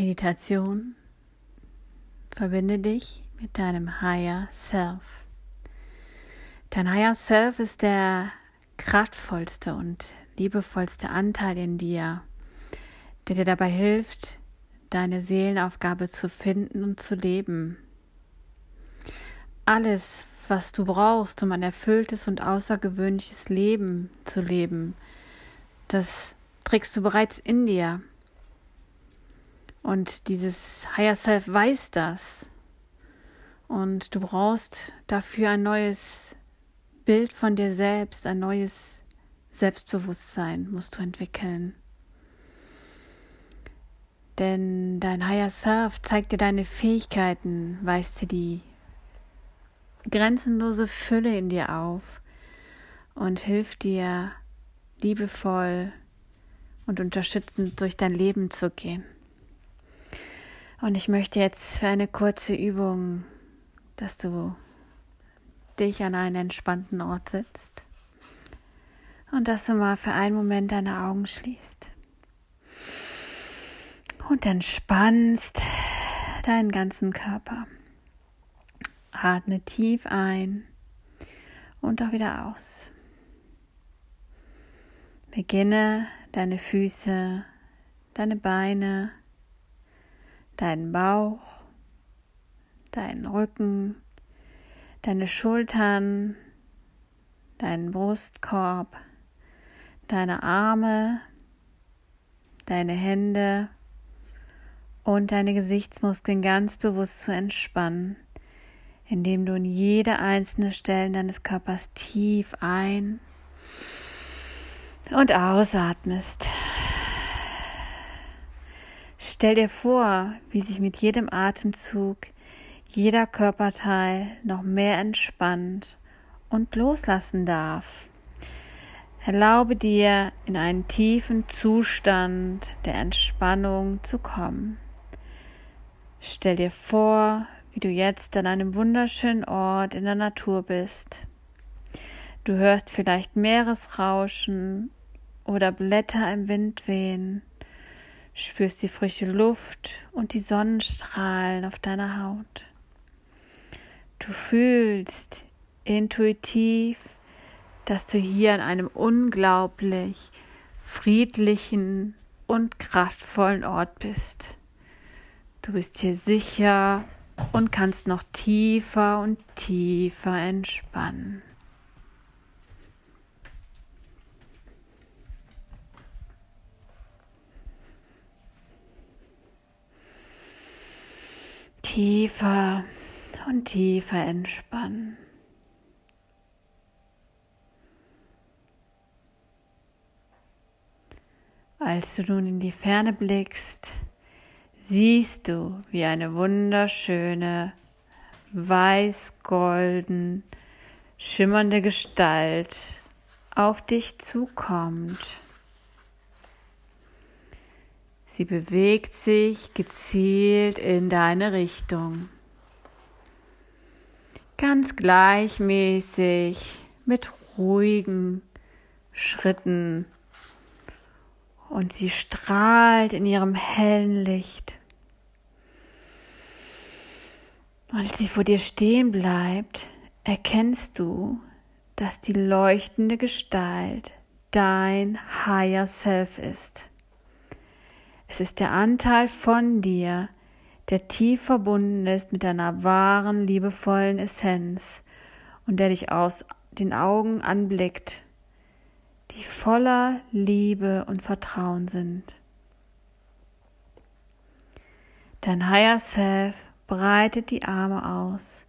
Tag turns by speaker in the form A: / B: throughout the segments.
A: Meditation. Verbinde dich mit deinem Higher Self. Dein Higher Self ist der kraftvollste und liebevollste Anteil in dir, der dir dabei hilft, deine Seelenaufgabe zu finden und zu leben. Alles, was du brauchst, um ein erfülltes und außergewöhnliches Leben zu leben, das trägst du bereits in dir. Und dieses Higher Self weiß das. Und du brauchst dafür ein neues Bild von dir selbst, ein neues Selbstbewusstsein musst du entwickeln. Denn dein Higher Self zeigt dir deine Fähigkeiten, weist dir die grenzenlose Fülle in dir auf und hilft dir liebevoll und unterstützend durch dein Leben zu gehen. Und ich möchte jetzt für eine kurze Übung, dass du dich an einen entspannten Ort sitzt und dass du mal für einen Moment deine Augen schließt und entspannst deinen ganzen Körper. Atme tief ein und auch wieder aus. Beginne deine Füße, deine Beine, deinen Bauch, deinen Rücken, deine Schultern, deinen Brustkorb, deine Arme, deine Hände und deine Gesichtsmuskeln ganz bewusst zu entspannen, indem du in jede einzelne Stelle deines Körpers tief ein und ausatmest. Stell dir vor, wie sich mit jedem Atemzug jeder Körperteil noch mehr entspannt und loslassen darf. Erlaube dir, in einen tiefen Zustand der Entspannung zu kommen. Stell dir vor, wie du jetzt an einem wunderschönen Ort in der Natur bist. Du hörst vielleicht Meeresrauschen oder Blätter im Wind wehen spürst die frische Luft und die Sonnenstrahlen auf deiner Haut. Du fühlst intuitiv, dass du hier an einem unglaublich friedlichen und kraftvollen Ort bist. Du bist hier sicher und kannst noch tiefer und tiefer entspannen. Tiefer und tiefer entspannen. Als du nun in die Ferne blickst, siehst du, wie eine wunderschöne, weiß-golden, schimmernde Gestalt auf dich zukommt. Sie bewegt sich gezielt in deine Richtung. Ganz gleichmäßig mit ruhigen Schritten. Und sie strahlt in ihrem hellen Licht. als sie vor dir stehen bleibt, erkennst du, dass die leuchtende Gestalt dein Higher Self ist. Es ist der Anteil von dir, der tief verbunden ist mit deiner wahren, liebevollen Essenz und der dich aus den Augen anblickt, die voller Liebe und Vertrauen sind. Dein Higher Self breitet die Arme aus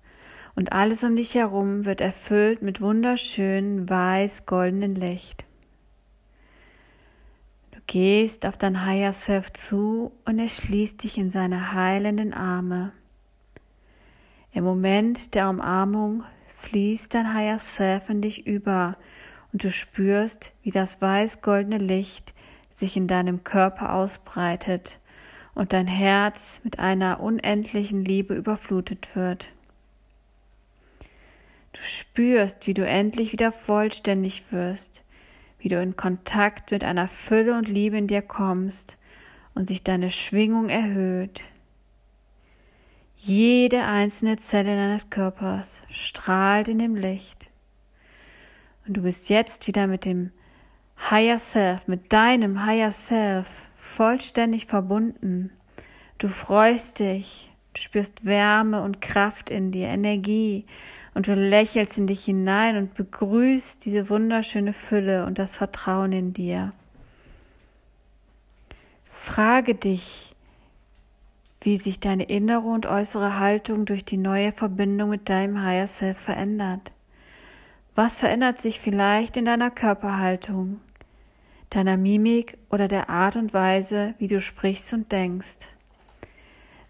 A: und alles um dich herum wird erfüllt mit wunderschönen weiß-goldenen Licht gehst auf dein Higher Self zu und er schließt dich in seine heilenden Arme. Im Moment der Umarmung fließt dein Higher Self in dich über und du spürst, wie das weiß-goldene Licht sich in deinem Körper ausbreitet und dein Herz mit einer unendlichen Liebe überflutet wird. Du spürst, wie du endlich wieder vollständig wirst, wie du in Kontakt mit einer Fülle und Liebe in dir kommst und sich deine Schwingung erhöht. Jede einzelne Zelle deines Körpers strahlt in dem Licht. Und du bist jetzt wieder mit dem Higher Self, mit deinem Higher Self vollständig verbunden. Du freust dich, du spürst Wärme und Kraft in dir, Energie, und du lächelst in dich hinein und begrüßt diese wunderschöne Fülle und das Vertrauen in dir. Frage dich, wie sich deine innere und äußere Haltung durch die neue Verbindung mit deinem Higher Self verändert. Was verändert sich vielleicht in deiner Körperhaltung, deiner Mimik oder der Art und Weise, wie du sprichst und denkst?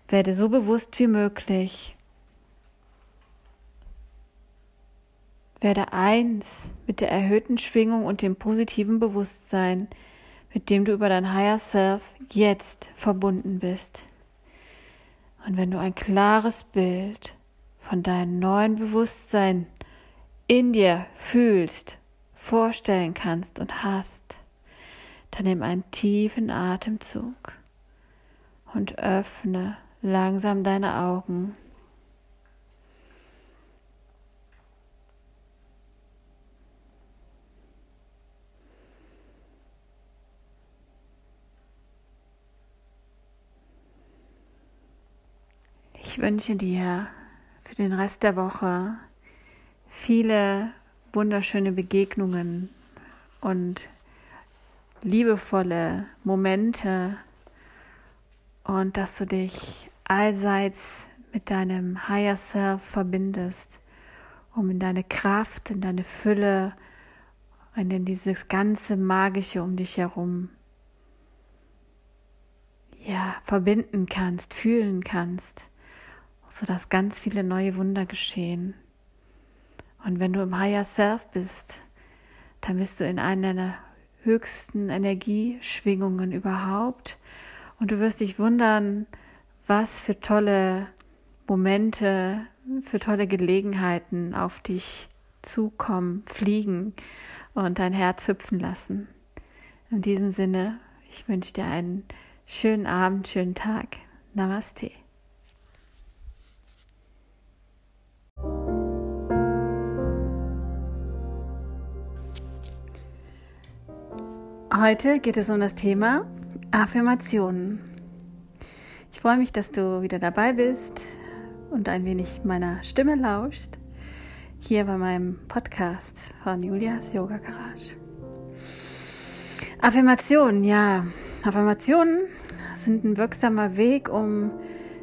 A: Werde so bewusst wie möglich. Werde eins mit der erhöhten Schwingung und dem positiven Bewusstsein, mit dem du über dein Higher Self jetzt verbunden bist. Und wenn du ein klares Bild von deinem neuen Bewusstsein in dir fühlst, vorstellen kannst und hast, dann nimm einen tiefen Atemzug und öffne langsam deine Augen. Ich wünsche dir für den Rest der Woche viele wunderschöne Begegnungen und liebevolle Momente und dass du dich allseits mit deinem Higher Self verbindest, um in deine Kraft, in deine Fülle und in dieses ganze Magische um dich herum ja, verbinden kannst, fühlen kannst sodass ganz viele neue Wunder geschehen. Und wenn du im Higher Self bist, dann bist du in einer der höchsten Energieschwingungen überhaupt. Und du wirst dich wundern, was für tolle Momente, für tolle Gelegenheiten auf dich zukommen, fliegen und dein Herz hüpfen lassen. In diesem Sinne, ich wünsche dir einen schönen Abend, schönen Tag. Namaste. Heute geht es um das Thema Affirmationen. Ich freue mich, dass du wieder dabei bist und ein wenig meiner Stimme lauschst. Hier bei meinem Podcast von Julias Yoga Garage. Affirmationen, ja. Affirmationen sind ein wirksamer Weg, um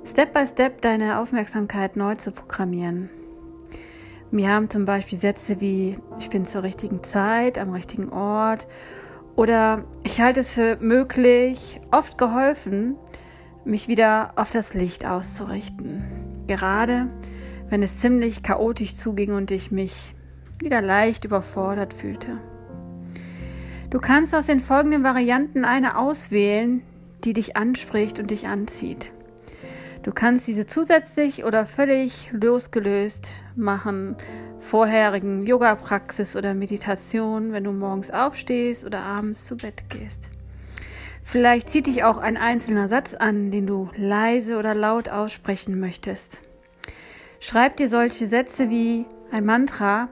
A: Step by Step deine Aufmerksamkeit neu zu programmieren. Wir haben zum Beispiel Sätze wie ich bin zur richtigen Zeit, am richtigen Ort oder ich halte es für möglich, oft geholfen, mich wieder auf das Licht auszurichten. Gerade wenn es ziemlich chaotisch zuging und ich mich wieder leicht überfordert fühlte. Du kannst aus den folgenden Varianten eine auswählen, die dich anspricht und dich anzieht. Du kannst diese zusätzlich oder völlig losgelöst machen vorherigen Yoga-Praxis oder Meditation, wenn du morgens aufstehst oder abends zu Bett gehst. Vielleicht zieht dich auch ein einzelner Satz an, den du leise oder laut aussprechen möchtest. Schreib dir solche Sätze wie ein Mantra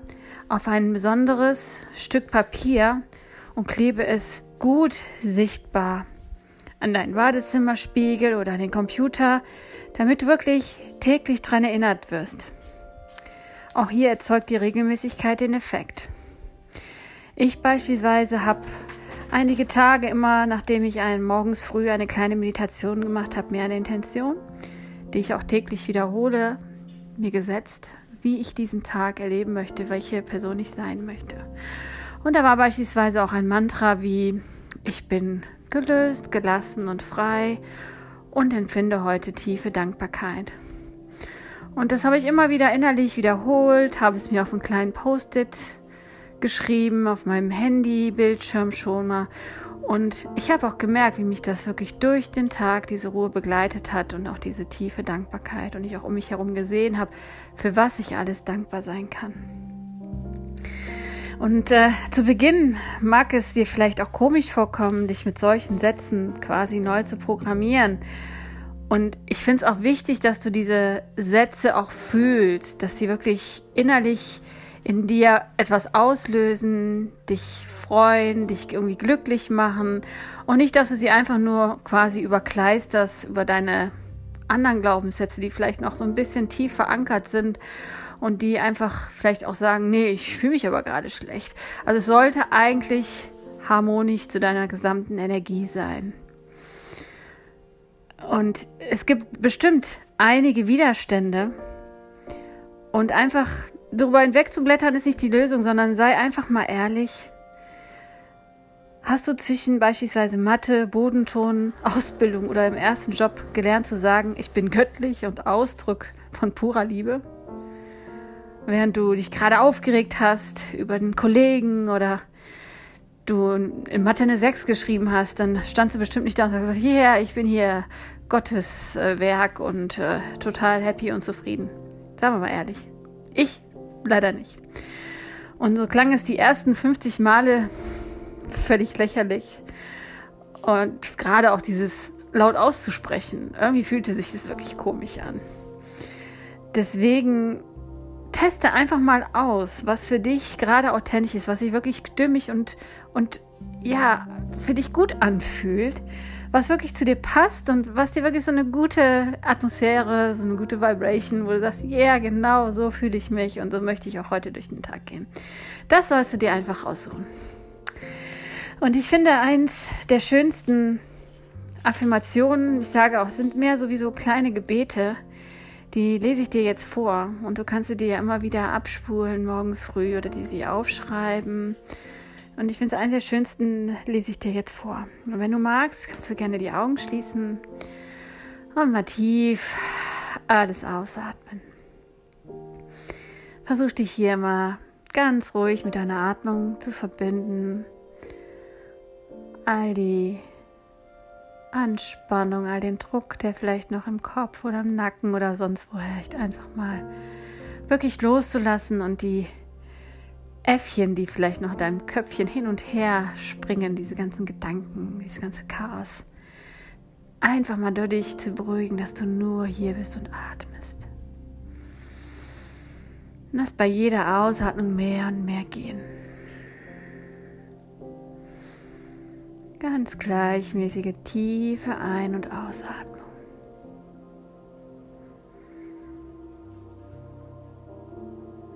A: auf ein besonderes Stück Papier und klebe es gut sichtbar an deinen Badezimmerspiegel oder an den Computer, damit du wirklich täglich daran erinnert wirst. Auch hier erzeugt die Regelmäßigkeit den Effekt. Ich beispielsweise habe einige Tage immer, nachdem ich ein, morgens früh eine kleine Meditation gemacht habe, mir eine Intention, die ich auch täglich wiederhole, mir gesetzt, wie ich diesen Tag erleben möchte, welche Person ich sein möchte. Und da war beispielsweise auch ein Mantra wie ich bin gelöst, gelassen und frei und empfinde heute tiefe Dankbarkeit. Und das habe ich immer wieder innerlich wiederholt, habe es mir auf einen kleinen Post-it geschrieben, auf meinem Handy-Bildschirm schon mal. Und ich habe auch gemerkt, wie mich das wirklich durch den Tag diese Ruhe begleitet hat und auch diese tiefe Dankbarkeit und ich auch um mich herum gesehen habe, für was ich alles dankbar sein kann. Und äh, zu Beginn mag es dir vielleicht auch komisch vorkommen, dich mit solchen Sätzen quasi neu zu programmieren. Und ich finde es auch wichtig, dass du diese Sätze auch fühlst, dass sie wirklich innerlich in dir etwas auslösen, dich freuen, dich irgendwie glücklich machen und nicht, dass du sie einfach nur quasi überkleisterst über deine anderen Glaubenssätze, die vielleicht noch so ein bisschen tief verankert sind und die einfach vielleicht auch sagen, nee, ich fühle mich aber gerade schlecht. Also es sollte eigentlich harmonisch zu deiner gesamten Energie sein. Und es gibt bestimmt einige Widerstände und einfach darüber hinwegzublättern ist nicht die Lösung, sondern sei einfach mal ehrlich. Hast du zwischen beispielsweise Mathe, Bodenton, Ausbildung oder im ersten Job gelernt zu sagen, ich bin göttlich und Ausdruck von purer Liebe? Während du dich gerade aufgeregt hast über den Kollegen oder du in Mathe eine 6 geschrieben hast, dann standst du bestimmt nicht da und gesagt, yeah, ich bin hier Gottes äh, Werk und äh, total happy und zufrieden. Sagen wir mal ehrlich. Ich leider nicht. Und so klang es die ersten 50 Male völlig lächerlich. Und gerade auch dieses laut auszusprechen, irgendwie fühlte sich das wirklich komisch an. Deswegen teste einfach mal aus, was für dich gerade authentisch ist, was sich wirklich stimmig und, und ja, für dich gut anfühlt was wirklich zu dir passt und was dir wirklich so eine gute Atmosphäre, so eine gute Vibration, wo du sagst, ja, yeah, genau, so fühle ich mich und so möchte ich auch heute durch den Tag gehen. Das sollst du dir einfach aussuchen. Und ich finde, eins der schönsten Affirmationen, ich sage auch, sind mehr sowieso kleine Gebete, die lese ich dir jetzt vor und du kannst sie dir immer wieder abspulen morgens früh oder die sie aufschreiben und ich finde es einen der schönsten, lese ich dir jetzt vor. Und wenn du magst, kannst du gerne die Augen schließen und mal tief alles ausatmen. Versuch dich hier mal ganz ruhig mit deiner Atmung zu verbinden. All die Anspannung, all den Druck, der vielleicht noch im Kopf oder im Nacken oder sonst wo herrscht, einfach mal wirklich loszulassen und die Äffchen, die vielleicht noch in deinem Köpfchen hin und her springen, diese ganzen Gedanken, dieses ganze Chaos. Einfach mal durch dich zu beruhigen, dass du nur hier bist und atmest. Und lass bei jeder Ausatmung mehr und mehr gehen. Ganz gleichmäßige tiefe Ein- und Ausatmung.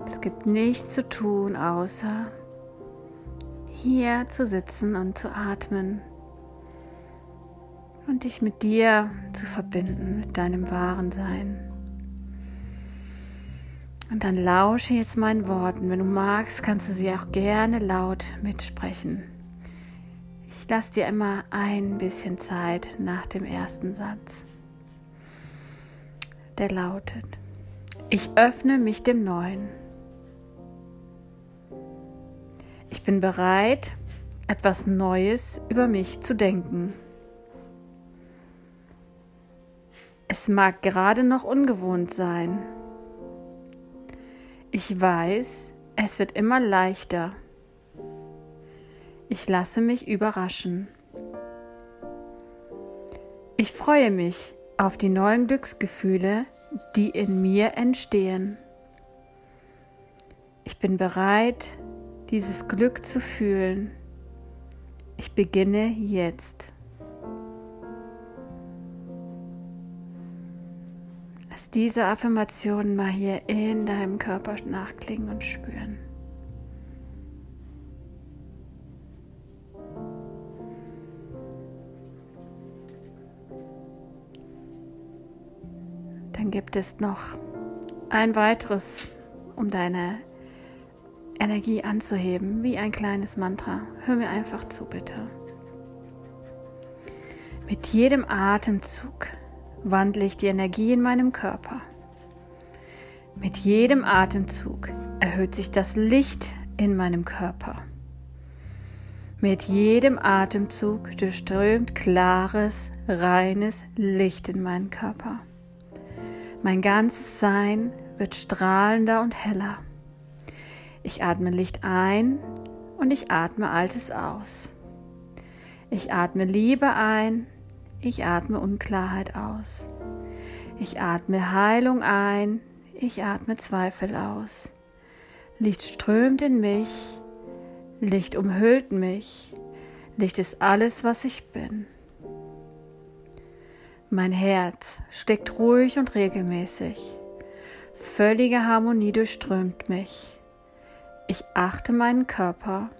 A: Es gibt nichts zu tun, außer hier zu sitzen und zu atmen und dich mit dir zu verbinden, mit deinem wahren Sein. Und dann lausche jetzt meinen Worten. Wenn du magst, kannst du sie auch gerne laut mitsprechen. Ich lasse dir immer ein bisschen Zeit nach dem ersten Satz. Der lautet, ich öffne mich dem Neuen. Ich bin bereit, etwas Neues über mich zu denken. Es mag gerade noch ungewohnt sein. Ich weiß, es wird immer leichter. Ich lasse mich überraschen. Ich freue mich auf die neuen Glücksgefühle, die in mir entstehen. Ich bin bereit, dieses Glück zu fühlen. Ich beginne jetzt. Lass diese Affirmationen mal hier in deinem Körper nachklingen und spüren. Gibt es noch ein weiteres, um deine Energie anzuheben, wie ein kleines Mantra. Hör mir einfach zu, bitte. Mit jedem Atemzug wandle ich die Energie in meinem Körper. Mit jedem Atemzug erhöht sich das Licht in meinem Körper. Mit jedem Atemzug durchströmt klares, reines Licht in meinen Körper. Mein ganzes Sein wird strahlender und heller. Ich atme Licht ein und ich atme Altes aus. Ich atme Liebe ein, ich atme Unklarheit aus. Ich atme Heilung ein, ich atme Zweifel aus. Licht strömt in mich, Licht umhüllt mich, Licht ist alles, was ich bin. Mein Herz steckt ruhig und regelmäßig. Völlige Harmonie durchströmt mich. Ich achte meinen Körper.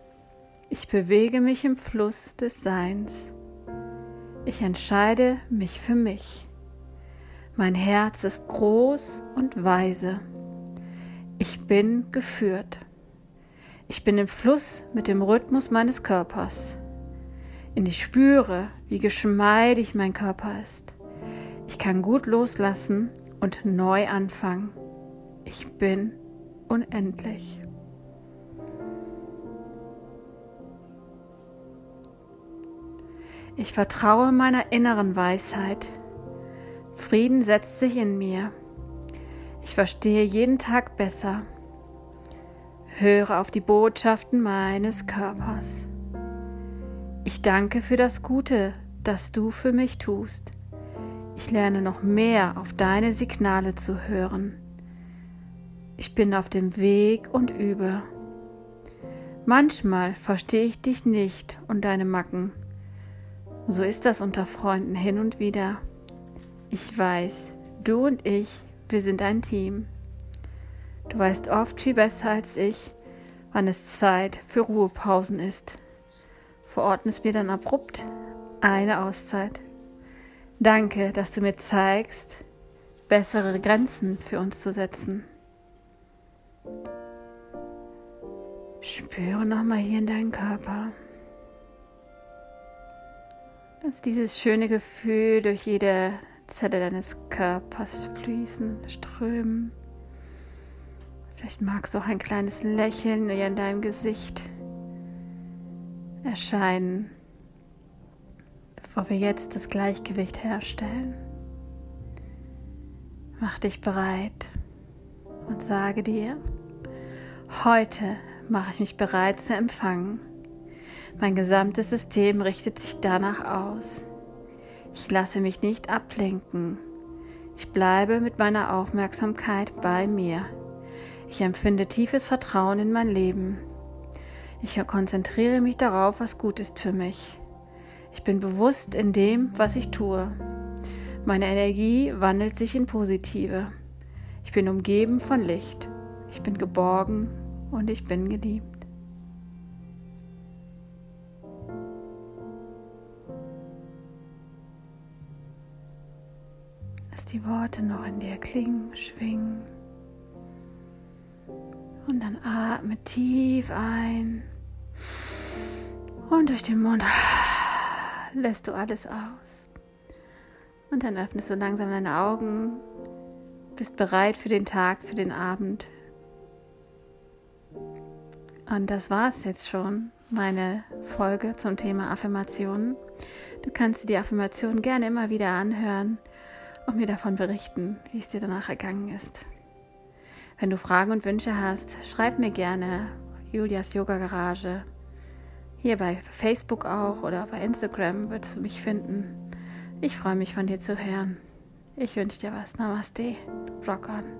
A: Ich bewege mich im Fluss des Seins. Ich entscheide mich für mich. Mein Herz ist groß und weise. Ich bin geführt. Ich bin im Fluss mit dem Rhythmus meines Körpers. Und ich spüre, wie geschmeidig mein Körper ist. Ich kann gut loslassen und neu anfangen. Ich bin unendlich. Ich vertraue meiner inneren Weisheit. Frieden setzt sich in mir. Ich verstehe jeden Tag besser. Höre auf die Botschaften meines Körpers. Ich danke für das Gute, das du für mich tust. Ich lerne noch mehr auf deine Signale zu hören. Ich bin auf dem Weg und übe. Manchmal verstehe ich dich nicht und deine Macken. So ist das unter Freunden hin und wieder. Ich weiß, du und ich, wir sind ein Team. Du weißt oft viel besser als ich, wann es Zeit für Ruhepausen ist. Verordnest mir dann abrupt eine Auszeit. Danke, dass du mir zeigst, bessere Grenzen für uns zu setzen. Spüre nochmal hier in deinen Körper. Lass dieses schöne Gefühl durch jede Zelle deines Körpers fließen, strömen. Vielleicht magst du auch ein kleines Lächeln in deinem Gesicht erscheinen, bevor wir jetzt das Gleichgewicht herstellen. Mach dich bereit und sage dir, heute mache ich mich bereit zu empfangen mein gesamtes System richtet sich danach aus. Ich lasse mich nicht ablenken. Ich bleibe mit meiner Aufmerksamkeit bei mir. Ich empfinde tiefes Vertrauen in mein Leben. Ich konzentriere mich darauf, was gut ist für mich. Ich bin bewusst in dem, was ich tue. Meine Energie wandelt sich in positive. Ich bin umgeben von Licht. Ich bin geborgen und ich bin geliebt. Lass die Worte noch in dir klingen, schwingen. Und dann atme tief ein. Und durch den Mund lässt du alles aus. Und dann öffnest du langsam deine Augen. Bist bereit für den Tag, für den Abend. Und das war es jetzt schon, meine Folge zum Thema Affirmationen. Du kannst dir die Affirmationen gerne immer wieder anhören und mir davon berichten, wie es dir danach ergangen ist. Wenn du Fragen und Wünsche hast, schreib mir gerne Julias Yoga Garage. Hier bei Facebook auch oder bei Instagram würdest du mich finden. Ich freue mich von dir zu hören. Ich wünsche dir was. Namaste. Rock on.